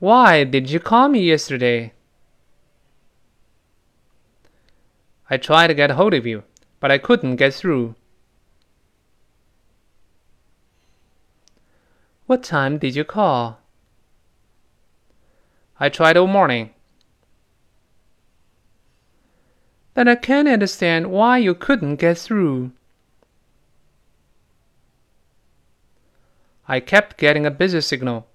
Why did you call me yesterday? I tried to get hold of you, but I couldn't get through. What time did you call? I tried all morning. Then I can't understand why you couldn't get through. I kept getting a busy signal